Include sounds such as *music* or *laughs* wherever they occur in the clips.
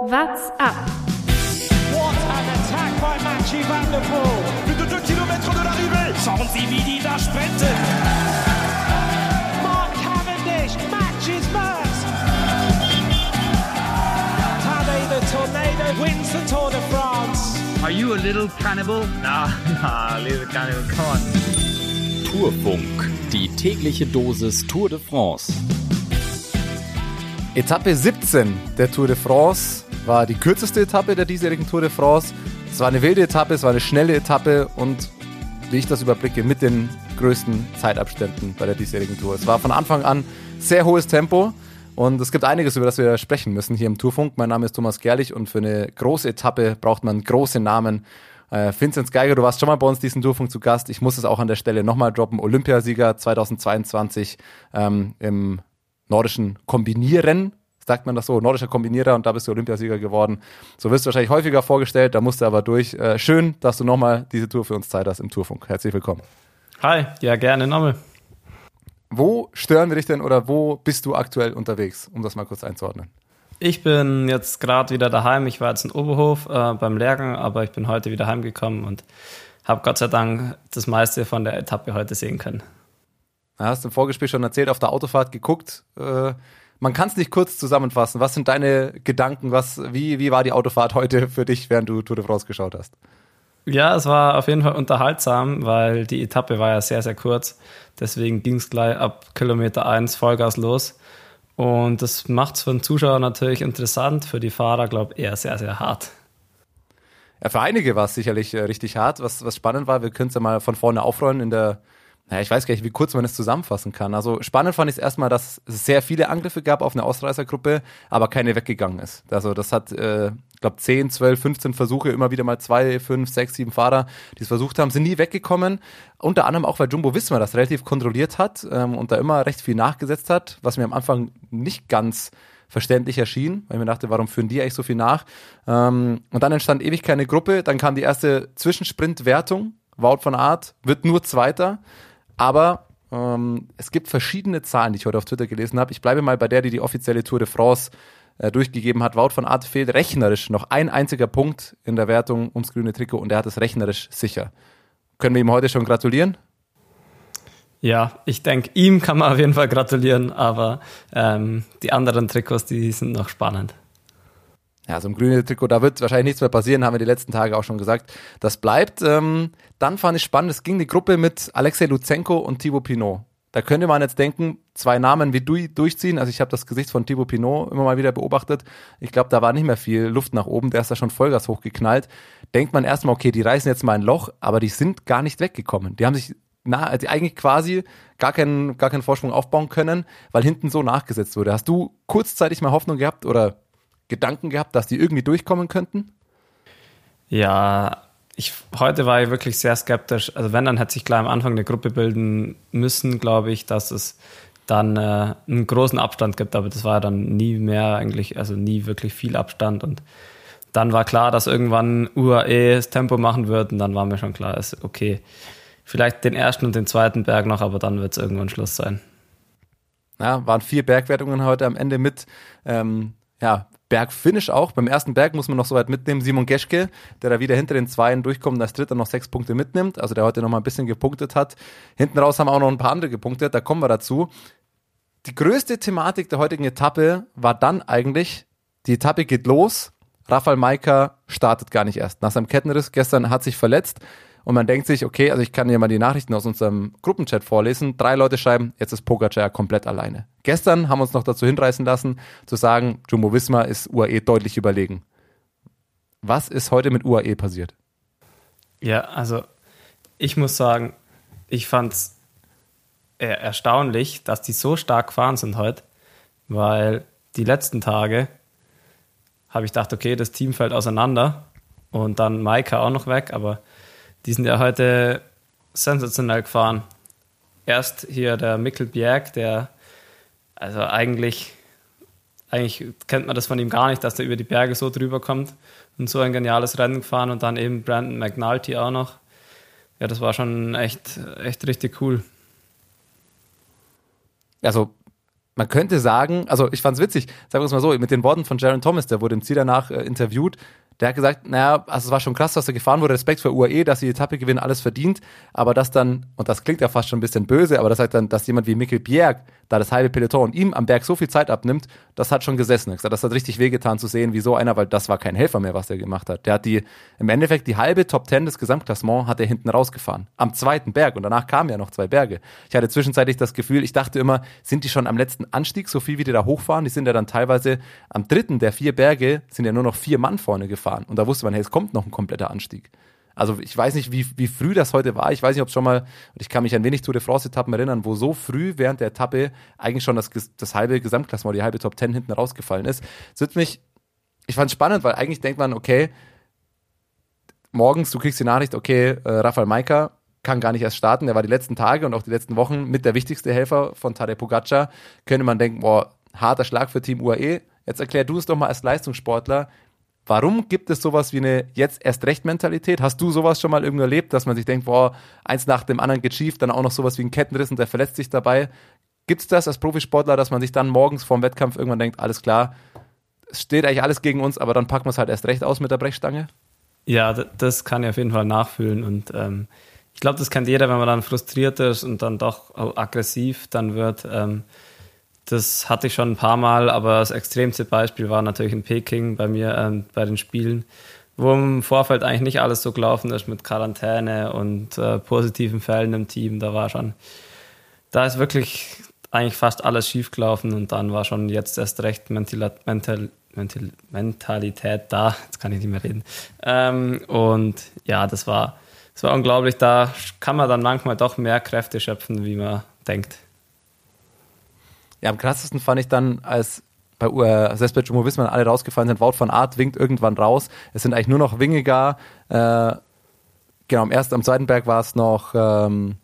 What's up? What an attack by Mathieu Van Der Poel. Plus de 2 km de l'arrivée. Schauen Sie, wie die da sprinten. Mark Cavendish matches Merckx. Tadej the Tornado wins the Tour de France. Are you a little cannibal? Nah, nah, little cannibal, come on. Tourfunk, die tägliche Dosis Tour de France. Etappe 17 der Tour de France war die kürzeste Etappe der diesjährigen Tour de France. Es war eine wilde Etappe, es war eine schnelle Etappe und wie ich das überblicke, mit den größten Zeitabständen bei der diesjährigen Tour. Es war von Anfang an sehr hohes Tempo und es gibt einiges, über das wir sprechen müssen hier im Tourfunk. Mein Name ist Thomas Gerlich und für eine große Etappe braucht man große Namen. Äh, Vinzenz Geiger, du warst schon mal bei uns diesen Tourfunk zu Gast. Ich muss es auch an der Stelle nochmal droppen. Olympiasieger 2022 ähm, im nordischen Kombinieren, sagt man das so, nordischer Kombinierer und da bist du Olympiasieger geworden. So wirst du wahrscheinlich häufiger vorgestellt, da musst du aber durch. Äh, schön, dass du nochmal diese Tour für uns Zeit hast im Tourfunk. Herzlich willkommen. Hi, ja gerne nochmal. Wo stören wir dich denn oder wo bist du aktuell unterwegs, um das mal kurz einzuordnen? Ich bin jetzt gerade wieder daheim. Ich war jetzt in Oberhof äh, beim Lehrgang, aber ich bin heute wieder heimgekommen und habe Gott sei Dank das meiste von der Etappe heute sehen können. Du hast im Vorgespräch schon erzählt, auf der Autofahrt geguckt. Äh, man kann es nicht kurz zusammenfassen. Was sind deine Gedanken? Was, wie, wie war die Autofahrt heute für dich, während du Tour de France geschaut hast? Ja, es war auf jeden Fall unterhaltsam, weil die Etappe war ja sehr, sehr kurz. Deswegen ging es gleich ab Kilometer 1 Vollgas los. Und das macht es für den Zuschauer natürlich interessant, für die Fahrer, glaube ich, eher sehr, sehr hart. Ja, für einige war es sicherlich äh, richtig hart. Was, was spannend war, wir können es ja mal von vorne aufrollen in der naja, ich weiß gar nicht, wie kurz man es zusammenfassen kann. Also spannend fand ich es erstmal, dass es sehr viele Angriffe gab auf eine Ausreißergruppe, aber keine weggegangen ist. Also das hat, äh, ich glaube, 10, 12, 15 Versuche, immer wieder mal zwei, fünf, sechs, sieben Fahrer, die es versucht haben, sind nie weggekommen. Unter anderem auch, weil Jumbo Wismar das relativ kontrolliert hat ähm, und da immer recht viel nachgesetzt hat, was mir am Anfang nicht ganz verständlich erschien, weil ich mir dachte, warum führen die eigentlich so viel nach? Ähm, und dann entstand ewig keine Gruppe, dann kam die erste Zwischensprint-Wertung, Wout von Art wird nur Zweiter, aber ähm, es gibt verschiedene Zahlen, die ich heute auf Twitter gelesen habe. Ich bleibe mal bei der, die die offizielle Tour de France äh, durchgegeben hat. Wout von Art fehlt rechnerisch noch ein einziger Punkt in der Wertung ums grüne Trikot und er hat es rechnerisch sicher. Können wir ihm heute schon gratulieren? Ja, ich denke, ihm kann man auf jeden Fall gratulieren, aber ähm, die anderen Trikots, die sind noch spannend. Ja, so ein grünes Trikot, da wird wahrscheinlich nichts mehr passieren, haben wir die letzten Tage auch schon gesagt. Das bleibt. Ähm, dann fand ich spannend, es ging die Gruppe mit Alexei Luzenko und Thibaut Pinot. Da könnte man jetzt denken, zwei Namen wie du durchziehen. Also ich habe das Gesicht von Thibaut Pinot immer mal wieder beobachtet. Ich glaube, da war nicht mehr viel Luft nach oben. Der ist da schon Vollgas hochgeknallt. Denkt man erstmal, okay, die reißen jetzt mal ein Loch, aber die sind gar nicht weggekommen. Die haben sich na, also eigentlich quasi gar keinen, gar keinen Vorsprung aufbauen können, weil hinten so nachgesetzt wurde. Hast du kurzzeitig mal Hoffnung gehabt oder Gedanken gehabt, dass die irgendwie durchkommen könnten? Ja, ich, heute war ich wirklich sehr skeptisch. Also wenn, dann hätte sich gleich am Anfang eine Gruppe bilden müssen, glaube ich, dass es dann äh, einen großen Abstand gibt. Aber das war dann nie mehr eigentlich, also nie wirklich viel Abstand. Und dann war klar, dass irgendwann UAE das Tempo machen wird. Und dann war mir schon klar, ist okay. Vielleicht den ersten und den zweiten Berg noch, aber dann wird es irgendwann Schluss sein. Ja, waren vier Bergwertungen heute am Ende mit. Ähm, ja, Bergfinish auch. Beim ersten Berg muss man noch so weit mitnehmen. Simon Geschke, der da wieder hinter den Zweien durchkommt und als Dritter noch sechs Punkte mitnimmt. Also der heute noch mal ein bisschen gepunktet hat. Hinten raus haben auch noch ein paar andere gepunktet. Da kommen wir dazu. Die größte Thematik der heutigen Etappe war dann eigentlich, die Etappe geht los. Rafael Maika startet gar nicht erst. Nach seinem Kettenriss gestern hat sich verletzt. Und man denkt sich, okay, also ich kann hier mal die Nachrichten aus unserem Gruppenchat vorlesen. Drei Leute schreiben, jetzt ist Pogacar komplett alleine. Gestern haben wir uns noch dazu hinreißen lassen, zu sagen, Jumbo Visma ist UAE deutlich überlegen. Was ist heute mit UAE passiert? Ja, also ich muss sagen, ich fand es erstaunlich, dass die so stark gefahren sind heute, weil die letzten Tage habe ich gedacht, okay, das Team fällt auseinander und dann Maika auch noch weg, aber die sind ja heute sensationell gefahren. Erst hier der Mikkel Bjerg, der, also eigentlich, eigentlich kennt man das von ihm gar nicht, dass der über die Berge so drüber kommt und so ein geniales Rennen gefahren und dann eben Brandon McNulty auch noch. Ja, das war schon echt, echt richtig cool. Also man könnte sagen, also ich fand es witzig, sagen wir es mal so, mit den Worten von Jaron Thomas, der wurde im Ziel danach äh, interviewt, der hat gesagt, naja, also es war schon krass, dass er gefahren wurde, Respekt für UAE, dass sie die Etappe gewinnen, alles verdient, aber dass dann, und das klingt ja fast schon ein bisschen böse, aber das sagt dann, dass jemand wie Mikkel Bjerg da das halbe Peloton und ihm am Berg so viel Zeit abnimmt, das hat schon gesessen. Das hat richtig wehgetan zu sehen, wie so einer, weil das war kein Helfer mehr, was er gemacht hat. Der hat die, im Endeffekt die halbe Top Ten des Gesamtklassements hat er hinten rausgefahren. Am zweiten Berg und danach kamen ja noch zwei Berge. Ich hatte zwischenzeitlich das Gefühl, ich dachte immer, sind die schon am letzten Anstieg, so viel wie die da hochfahren? Die sind ja dann teilweise am dritten der vier Berge sind ja nur noch vier Mann vorne gefahren. Und da wusste man, hey, es kommt noch ein kompletter Anstieg. Also ich weiß nicht, wie, wie früh das heute war. Ich weiß nicht, ob es schon mal, ich kann mich ein wenig zu der France-Etappen erinnern, wo so früh während der Etappe eigentlich schon das, das halbe Gesamtklassement, die halbe Top Ten hinten rausgefallen ist. Es wird mich, ich fand es spannend, weil eigentlich denkt man, okay, morgens, du kriegst die Nachricht, okay, äh, Rafael Maika kann gar nicht erst starten. Der war die letzten Tage und auch die letzten Wochen mit der wichtigste Helfer von Tadej Pogacar. Könnte man denken, boah, harter Schlag für Team UAE. Jetzt erklär du es doch mal als Leistungssportler. Warum gibt es sowas wie eine jetzt erst recht Mentalität? Hast du sowas schon mal irgendwo erlebt, dass man sich denkt, boah, eins nach dem anderen geht schief, dann auch noch sowas wie ein Kettenriss und der verletzt sich dabei? Gibt es das als Profisportler, dass man sich dann morgens vorm Wettkampf irgendwann denkt, alles klar, es steht eigentlich alles gegen uns, aber dann packen wir es halt erst recht aus mit der Brechstange? Ja, das kann ich auf jeden Fall nachfühlen und ähm, ich glaube, das kennt jeder, wenn man dann frustriert ist und dann doch aggressiv dann wird. Ähm, das hatte ich schon ein paar Mal, aber das extremste Beispiel war natürlich in Peking bei mir ähm, bei den Spielen, wo im Vorfeld eigentlich nicht alles so gelaufen ist mit Quarantäne und äh, positiven Fällen im Team. Da war schon, da ist wirklich eigentlich fast alles schief gelaufen und dann war schon jetzt erst recht Mental, Mental, Mental, Mentalität da. Jetzt kann ich nicht mehr reden. Ähm, und ja, das war, das war unglaublich. Da kann man dann manchmal doch mehr Kräfte schöpfen, wie man denkt. Ja, am krassesten fand ich dann, als bei uh, Sespet Jumbo Wismar alle rausgefallen sind, Wout von Art winkt irgendwann raus. Es sind eigentlich nur noch Wingegar. Äh, genau, am ersten, am zweiten Berg war es noch ähm,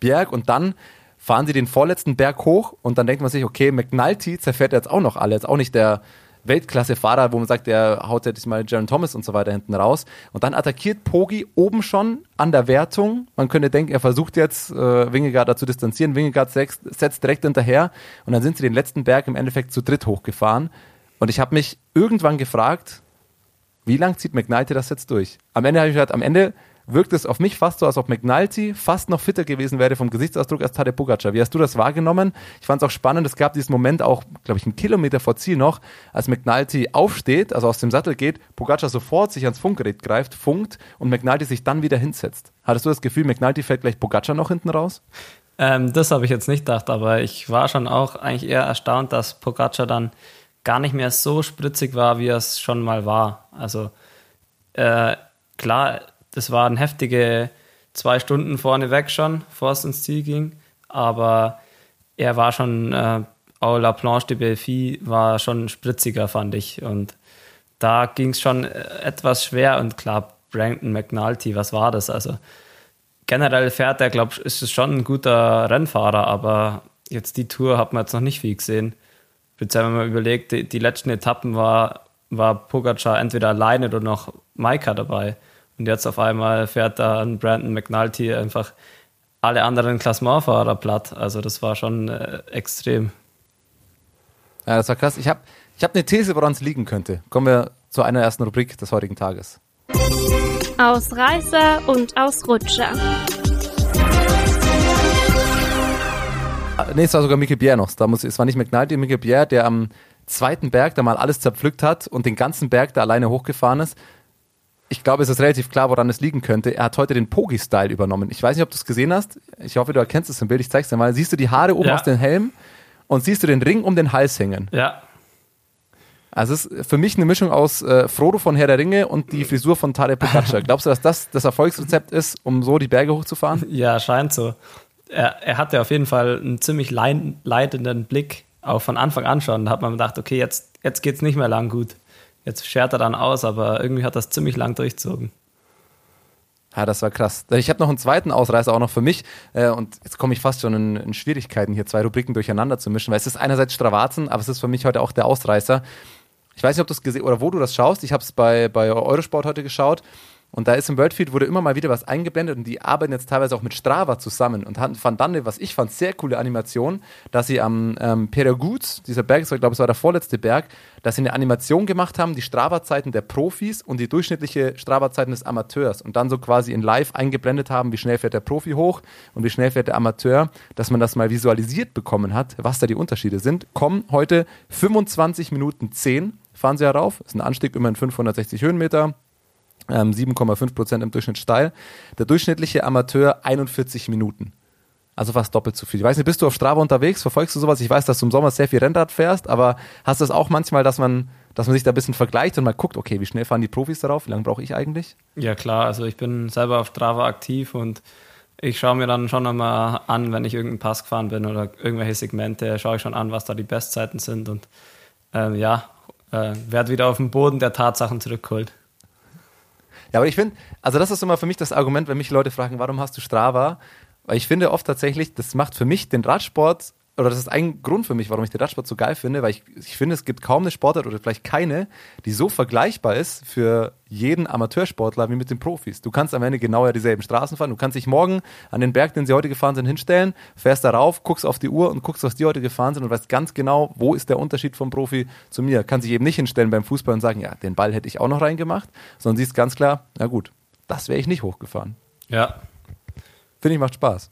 Berg und dann fahren sie den vorletzten Berg hoch und dann denkt man sich, okay, McNulty zerfährt jetzt auch noch alle. Jetzt auch nicht der Weltklasse-Fahrer, wo man sagt, der haut jetzt mal Jaron Thomas und so weiter hinten raus. Und dann attackiert Pogi oben schon an der Wertung. Man könnte denken, er versucht jetzt, äh, Wingegaard da zu distanzieren. Wingegaard setzt, direkt hinterher. Und dann sind sie den letzten Berg im Endeffekt zu dritt hochgefahren. Und ich habe mich irgendwann gefragt, wie lang zieht McKnighty das jetzt durch? Am Ende habe ich gesagt, am Ende wirkt es auf mich fast so, als ob McNulty fast noch fitter gewesen wäre vom Gesichtsausdruck als Tadej Pogacar. Wie hast du das wahrgenommen? Ich fand es auch spannend, es gab diesen Moment auch, glaube ich, einen Kilometer vor Ziel noch, als McNulty aufsteht, also aus dem Sattel geht, Pogacar sofort sich ans Funkgerät greift, funkt und McNulty sich dann wieder hinsetzt. Hattest du das Gefühl, McNulty fällt gleich Pogacar noch hinten raus? Ähm, das habe ich jetzt nicht gedacht, aber ich war schon auch eigentlich eher erstaunt, dass Pogacar dann gar nicht mehr so spritzig war, wie er es schon mal war. Also äh, klar, das waren heftige zwei Stunden vorne weg schon, bevor es ins Ziel ging. Aber er war schon, äh, au la planche de Belfi war schon spritziger, fand ich. Und da ging es schon äh, etwas schwer. Und klar, Brandon McNulty, was war das? Also generell fährt er, glaube ich, ist es schon ein guter Rennfahrer, aber jetzt die Tour hat man jetzt noch nicht viel gesehen. Speziell wenn man überlegt, die, die letzten Etappen war, war Pogacar entweder alleine oder noch Maika dabei. Und jetzt auf einmal fährt da ein Brandon McNulty einfach alle anderen Klassementfahrer platt. Also das war schon äh, extrem. Ja, das war krass. Ich habe ich hab eine These, woran es liegen könnte. Kommen wir zu einer ersten Rubrik des heutigen Tages. Ausreißer und Ausrutscher. Ah, nee, es war sogar Michael Bier noch. Da muss, es war nicht McNulty, Michael Bier, der am zweiten Berg da mal alles zerpflückt hat und den ganzen Berg da alleine hochgefahren ist ich glaube, es ist relativ klar, woran es liegen könnte. Er hat heute den Pogi-Style übernommen. Ich weiß nicht, ob du es gesehen hast. Ich hoffe, du erkennst es im Bild. Ich zeig's dir mal. Siehst du die Haare oben ja. aus dem Helm und siehst du den Ring um den Hals hängen. Ja. Also es ist für mich eine Mischung aus äh, Frodo von Herr der Ringe und die Frisur von Tadej Pogacar. *laughs* Glaubst du, dass das das Erfolgsrezept ist, um so die Berge hochzufahren? Ja, scheint so. Er, er hatte auf jeden Fall einen ziemlich leitenden Blick, auch von Anfang an schon. Da hat man gedacht, okay, jetzt, jetzt geht's nicht mehr lang gut. Jetzt schert er dann aus, aber irgendwie hat das ziemlich lang durchzogen. Ja, das war krass. Ich habe noch einen zweiten Ausreißer auch noch für mich. Äh, und jetzt komme ich fast schon in, in, Schwierigkeiten, hier zwei Rubriken durcheinander zu mischen, weil es ist einerseits Stravazen, aber es ist für mich heute auch der Ausreißer. Ich weiß nicht, ob du es gesehen oder wo du das schaust. Ich habe es bei, bei Eurosport heute geschaut. Und da ist im Worldfeed wurde immer mal wieder was eingeblendet und die arbeiten jetzt teilweise auch mit Strava zusammen und hatten, fand dann, was ich fand, sehr coole Animation, dass sie am ähm, Peragut, dieser Berg, ich glaube, es war der vorletzte Berg, dass sie eine Animation gemacht haben, die Strava-Zeiten der Profis und die durchschnittliche Strava-Zeiten des Amateurs und dann so quasi in live eingeblendet haben, wie schnell fährt der Profi hoch und wie schnell fährt der Amateur, dass man das mal visualisiert bekommen hat, was da die Unterschiede sind. Kommen heute 25 Minuten 10 fahren sie herauf, ist ein Anstieg immerhin 560 Höhenmeter, 7,5 ähm, Prozent im Durchschnitt steil. Der durchschnittliche Amateur 41 Minuten. Also fast doppelt so viel. Ich weiß nicht, bist du auf Strava unterwegs? Verfolgst du sowas? Ich weiß, dass du im Sommer sehr viel Rennrad fährst, aber hast du das auch manchmal, dass man, dass man sich da ein bisschen vergleicht und mal guckt, okay, wie schnell fahren die Profis darauf? Wie lange brauche ich eigentlich? Ja, klar. Also ich bin selber auf Strava aktiv und ich schaue mir dann schon einmal an, wenn ich irgendeinen Pass gefahren bin oder irgendwelche Segmente, schaue ich schon an, was da die Bestzeiten sind und ähm, ja, äh, werde wieder auf den Boden der Tatsachen zurückgeholt. Ja, aber ich finde, also das ist immer für mich das Argument, wenn mich Leute fragen, warum hast du Strava? Weil ich finde oft tatsächlich, das macht für mich den Radsport oder das ist ein Grund für mich, warum ich den Radsport so geil finde, weil ich, ich finde, es gibt kaum eine Sportart oder vielleicht keine, die so vergleichbar ist für jeden Amateursportler wie mit den Profis. Du kannst am Ende genau ja dieselben Straßen fahren. Du kannst dich morgen an den Berg, den sie heute gefahren sind, hinstellen, fährst darauf, guckst auf die Uhr und guckst, was die heute gefahren sind und weißt ganz genau, wo ist der Unterschied vom Profi zu mir. Kann sich eben nicht hinstellen beim Fußball und sagen, ja, den Ball hätte ich auch noch reingemacht, sondern siehst ganz klar, na gut, das wäre ich nicht hochgefahren. Ja. Finde ich, macht Spaß.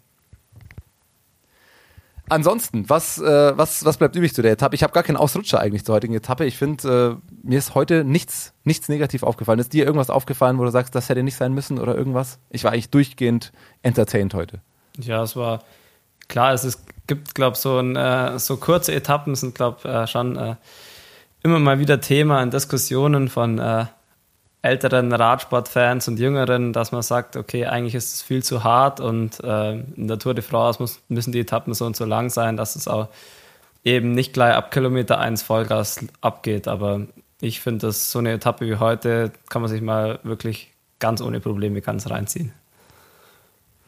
Ansonsten, was, äh, was, was bleibt übrig zu der Etappe? Ich habe gar keinen Ausrutscher eigentlich zur heutigen Etappe. Ich finde, äh, mir ist heute nichts, nichts negativ aufgefallen. Ist dir irgendwas aufgefallen, wo du sagst, das hätte nicht sein müssen oder irgendwas? Ich war eigentlich durchgehend entertained heute. Ja, es war klar, es ist, gibt, glaube ich, so, äh, so kurze Etappen sind, glaube äh, schon äh, immer mal wieder Thema in Diskussionen von äh, älteren Radsportfans und jüngeren, dass man sagt, okay, eigentlich ist es viel zu hart und äh, in der Tour de France muss, müssen die Etappen so und so lang sein, dass es auch eben nicht gleich ab Kilometer 1 Vollgas abgeht. Aber ich finde, dass so eine Etappe wie heute kann man sich mal wirklich ganz ohne Probleme ganz reinziehen.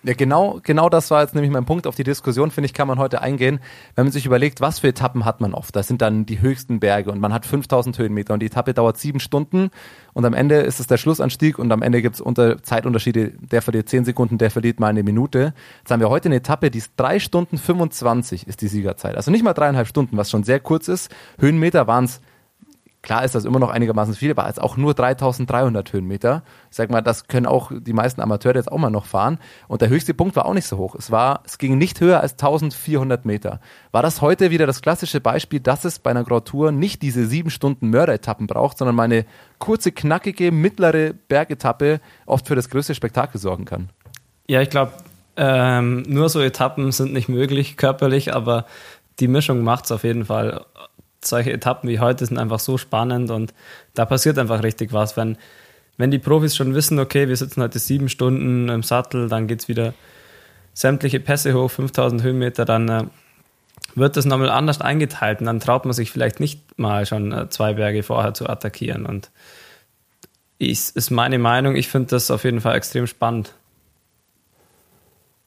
Ja, genau, genau das war jetzt nämlich mein Punkt auf die Diskussion, finde ich, kann man heute eingehen, wenn man sich überlegt, was für Etappen hat man oft. Das sind dann die höchsten Berge und man hat 5000 Höhenmeter und die Etappe dauert sieben Stunden und am Ende ist es der Schlussanstieg und am Ende gibt es unter Zeitunterschiede, der verliert zehn Sekunden, der verliert mal eine Minute. Jetzt haben wir heute eine Etappe, die ist drei Stunden 25 ist die Siegerzeit. Also nicht mal dreieinhalb Stunden, was schon sehr kurz ist. Höhenmeter waren es Klar ist das immer noch einigermaßen viel, aber jetzt auch nur 3300 Höhenmeter. Ich sag mal, das können auch die meisten Amateure jetzt auch mal noch fahren. Und der höchste Punkt war auch nicht so hoch. Es war, es ging nicht höher als 1400 Meter. War das heute wieder das klassische Beispiel, dass es bei einer Grand Tour nicht diese sieben Stunden Mörderetappen braucht, sondern mal eine kurze, knackige, mittlere Bergetappe oft für das größte Spektakel sorgen kann? Ja, ich glaube, ähm, nur so Etappen sind nicht möglich körperlich, aber die Mischung macht es auf jeden Fall solche Etappen wie heute sind einfach so spannend und da passiert einfach richtig was. Wenn, wenn die Profis schon wissen, okay, wir sitzen heute sieben Stunden im Sattel, dann geht es wieder sämtliche Pässe hoch, 5000 Höhenmeter, dann äh, wird das nochmal anders eingeteilt und dann traut man sich vielleicht nicht mal schon äh, zwei Berge vorher zu attackieren. Und ist, ist meine Meinung, ich finde das auf jeden Fall extrem spannend.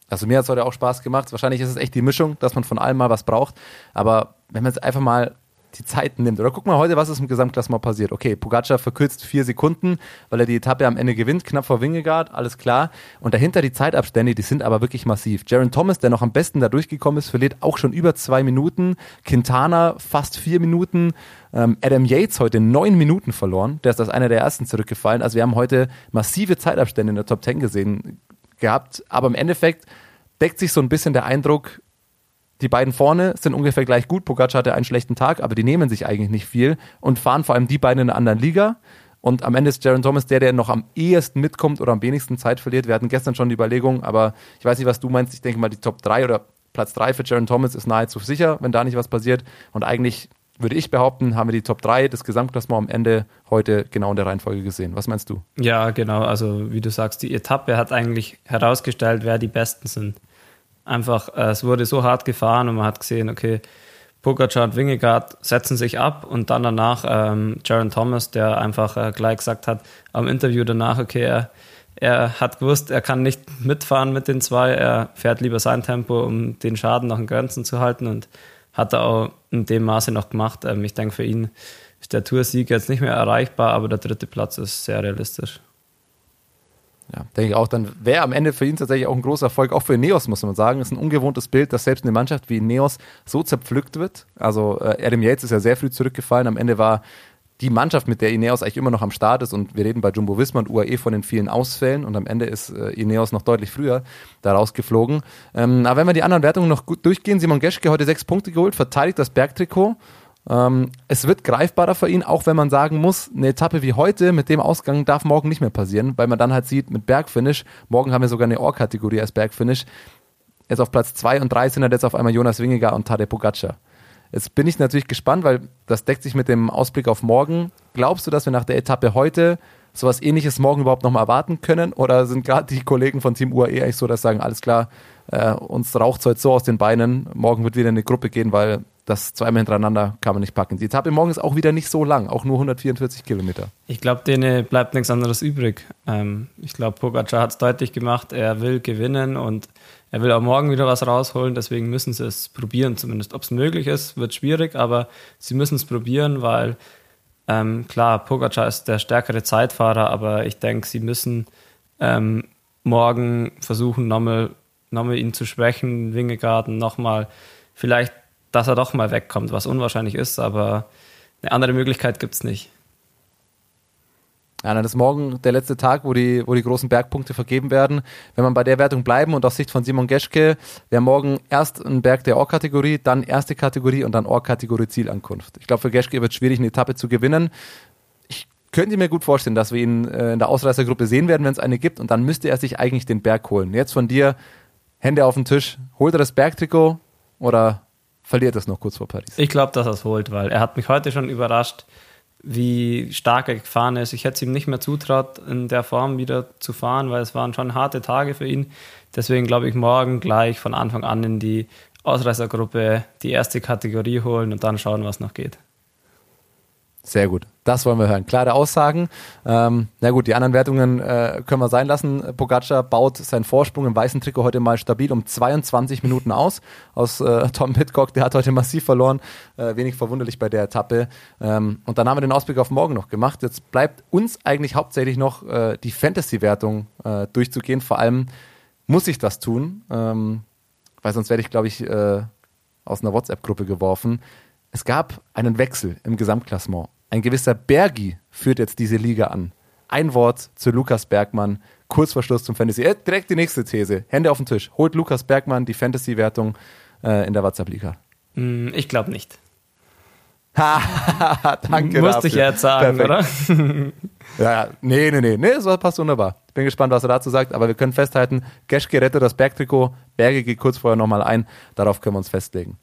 Also mir hat es heute auch Spaß gemacht. Wahrscheinlich ist es echt die Mischung, dass man von allem mal was braucht. Aber wenn man es einfach mal die Zeit nimmt. Oder guck mal heute, was ist im Gesamtklassement passiert. Okay, Pogacar verkürzt vier Sekunden, weil er die Etappe am Ende gewinnt, knapp vor Wingegaard, alles klar. Und dahinter die Zeitabstände, die sind aber wirklich massiv. Jaron Thomas, der noch am besten da durchgekommen ist, verliert auch schon über zwei Minuten. Quintana fast vier Minuten. Ähm, Adam Yates heute neun Minuten verloren. Der ist als einer der ersten zurückgefallen. Also wir haben heute massive Zeitabstände in der Top Ten gesehen gehabt. Aber im Endeffekt deckt sich so ein bisschen der Eindruck, die beiden vorne sind ungefähr gleich gut. Pogacar hatte einen schlechten Tag, aber die nehmen sich eigentlich nicht viel und fahren vor allem die beiden in einer anderen Liga. Und am Ende ist Jaron Thomas der, der noch am ehesten mitkommt oder am wenigsten Zeit verliert. Wir hatten gestern schon die Überlegung, aber ich weiß nicht, was du meinst. Ich denke mal, die Top 3 oder Platz 3 für Jaron Thomas ist nahezu sicher, wenn da nicht was passiert. Und eigentlich würde ich behaupten, haben wir die Top 3 des Gesamtklassement am Ende heute genau in der Reihenfolge gesehen. Was meinst du? Ja, genau. Also, wie du sagst, die Etappe hat eigentlich herausgestellt, wer die Besten sind einfach, äh, es wurde so hart gefahren und man hat gesehen, okay, Pogacar und Wingegaard setzen sich ab und dann danach ähm, Jaron Thomas, der einfach äh, gleich gesagt hat am Interview danach, okay, er, er hat gewusst, er kann nicht mitfahren mit den zwei, er fährt lieber sein Tempo, um den Schaden noch in Grenzen zu halten und hat er auch in dem Maße noch gemacht. Ähm, ich denke, für ihn ist der Toursieg jetzt nicht mehr erreichbar, aber der dritte Platz ist sehr realistisch. Ja, denke ich auch. Dann wäre am Ende für ihn tatsächlich auch ein großer Erfolg, auch für Neos, muss man sagen. Es ist ein ungewohntes Bild, dass selbst eine Mannschaft wie Neos so zerpflückt wird. Also äh, Adam Yates ist ja sehr früh zurückgefallen. Am Ende war die Mannschaft, mit der Ineos eigentlich immer noch am Start ist, und wir reden bei Jumbo Visma und UAE von den vielen Ausfällen und am Ende ist äh, Ineos noch deutlich früher da rausgeflogen. Ähm, aber wenn wir die anderen Wertungen noch gut durchgehen, Simon Geschke heute sechs Punkte geholt, verteidigt das Bergtrikot. Ähm, es wird greifbarer für ihn, auch wenn man sagen muss, eine Etappe wie heute mit dem Ausgang darf morgen nicht mehr passieren, weil man dann halt sieht, mit Bergfinish, morgen haben wir sogar eine Ohr-Kategorie als Bergfinish, jetzt auf Platz zwei und drei sind halt jetzt auf einmal Jonas Wingegar und Tadej Pogacar. Jetzt bin ich natürlich gespannt, weil das deckt sich mit dem Ausblick auf morgen. Glaubst du, dass wir nach der Etappe heute sowas ähnliches morgen überhaupt nochmal erwarten können? Oder sind gerade die Kollegen von Team UAE eigentlich so, dass sagen, alles klar, äh, uns raucht es heute so aus den Beinen, morgen wird wieder eine Gruppe gehen, weil das zweimal hintereinander kann man nicht packen. Die Etappe morgen ist auch wieder nicht so lang, auch nur 144 Kilometer. Ich glaube, denen bleibt nichts anderes übrig. Ähm, ich glaube, Pogacar hat es deutlich gemacht, er will gewinnen und er will auch morgen wieder was rausholen, deswegen müssen sie es probieren zumindest. Ob es möglich ist, wird schwierig, aber sie müssen es probieren, weil ähm, klar, Pogacar ist der stärkere Zeitfahrer, aber ich denke, sie müssen ähm, morgen versuchen, nochmal, nochmal ihn zu schwächen, Wingegarten nochmal vielleicht dass er doch mal wegkommt, was unwahrscheinlich ist, aber eine andere Möglichkeit gibt es nicht. Ja, dann ist morgen der letzte Tag, wo die, wo die großen Bergpunkte vergeben werden. Wenn man bei der Wertung bleiben und aus Sicht von Simon Geschke, wäre morgen erst ein Berg der Or-Kategorie, dann erste Kategorie und dann Or-Kategorie Zielankunft. Ich glaube, für Geschke wird es schwierig, eine Etappe zu gewinnen. Ich könnte mir gut vorstellen, dass wir ihn äh, in der Ausreißergruppe sehen werden, wenn es eine gibt und dann müsste er sich eigentlich den Berg holen. Jetzt von dir, Hände auf den Tisch, holt er das Bergtrikot oder verliert es noch kurz vor Paris. Ich glaube, dass er es holt, weil er hat mich heute schon überrascht, wie stark er gefahren ist. Ich hätte es ihm nicht mehr zutraut, in der Form wieder zu fahren, weil es waren schon harte Tage für ihn. Deswegen glaube ich, morgen gleich von Anfang an in die Ausreißergruppe die erste Kategorie holen und dann schauen, was noch geht. Sehr gut. Das wollen wir hören. Klare Aussagen. Ähm, na gut, die anderen Wertungen äh, können wir sein lassen. Pogacar baut seinen Vorsprung im weißen Trikot heute mal stabil um 22 Minuten aus. Aus äh, Tom Pitcock, der hat heute massiv verloren. Äh, wenig verwunderlich bei der Etappe. Ähm, und dann haben wir den Ausblick auf morgen noch gemacht. Jetzt bleibt uns eigentlich hauptsächlich noch äh, die Fantasy-Wertung äh, durchzugehen. Vor allem muss ich das tun, ähm, weil sonst werde ich, glaube ich, äh, aus einer WhatsApp-Gruppe geworfen. Es gab einen Wechsel im Gesamtklassement. Ein gewisser Bergi führt jetzt diese Liga an. Ein Wort zu Lukas Bergmann, kurz vor Schluss zum Fantasy. Äh, direkt die nächste These. Hände auf den Tisch. Holt Lukas Bergmann die Fantasy-Wertung äh, in der WhatsApp-Liga? Mm, ich glaube nicht. *laughs* Danke. Musste dafür. ich jetzt sagen, Perfekt. oder? *laughs* ja, nee, nee, nee. Nee, das passt wunderbar. Bin gespannt, was er dazu sagt. Aber wir können festhalten, Geschke rettet das Bergtrikot. Berge geht kurz vorher nochmal ein. Darauf können wir uns festlegen.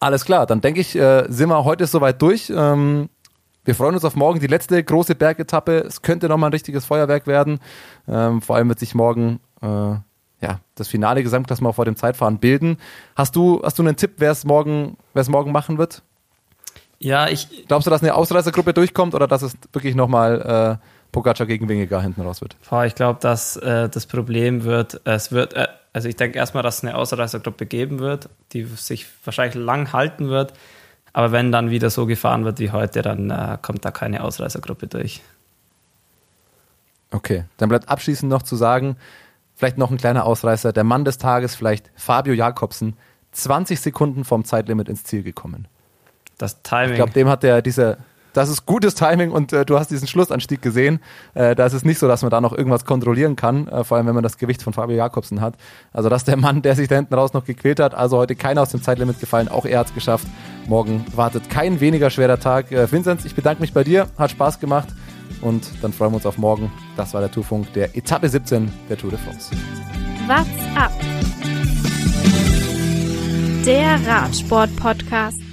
Alles klar, dann denke ich, äh, sind wir heute soweit durch. Ähm, wir freuen uns auf morgen, die letzte große Bergetappe. Es könnte nochmal ein richtiges Feuerwerk werden. Ähm, vor allem wird sich morgen äh, ja, das finale Gesamtklassement vor dem Zeitfahren bilden. Hast du, hast du einen Tipp, wer es morgen, wer es morgen machen wird? Ja, ich. Glaubst du, dass eine Ausreißergruppe durchkommt oder dass es wirklich nochmal äh, Pogacar gegen Wingegar hinten raus wird? Boah, ich glaube, dass äh, das Problem wird, es wird, äh, also ich denke erstmal, dass es eine Ausreißergruppe geben wird, die sich wahrscheinlich lang halten wird. Aber wenn dann wieder so gefahren wird wie heute, dann äh, kommt da keine Ausreißergruppe durch. Okay, dann bleibt abschließend noch zu sagen, vielleicht noch ein kleiner Ausreißer, der Mann des Tages, vielleicht Fabio Jakobsen, 20 Sekunden vom Zeitlimit ins Ziel gekommen. Das Timing. Ich glaube, dem hat der diese das ist gutes Timing und äh, du hast diesen Schlussanstieg gesehen. Äh, da ist es nicht so, dass man da noch irgendwas kontrollieren kann, äh, vor allem wenn man das Gewicht von Fabio Jakobsen hat. Also das ist der Mann, der sich da hinten raus noch gequält hat. Also heute keiner aus dem Zeitlimit gefallen, auch er hat es geschafft. Morgen wartet kein weniger schwerer Tag. Äh, Vinzenz, ich bedanke mich bei dir, hat Spaß gemacht und dann freuen wir uns auf morgen. Das war der Tourfunk der Etappe 17 der Tour de France. What's up? Der Radsport-Podcast.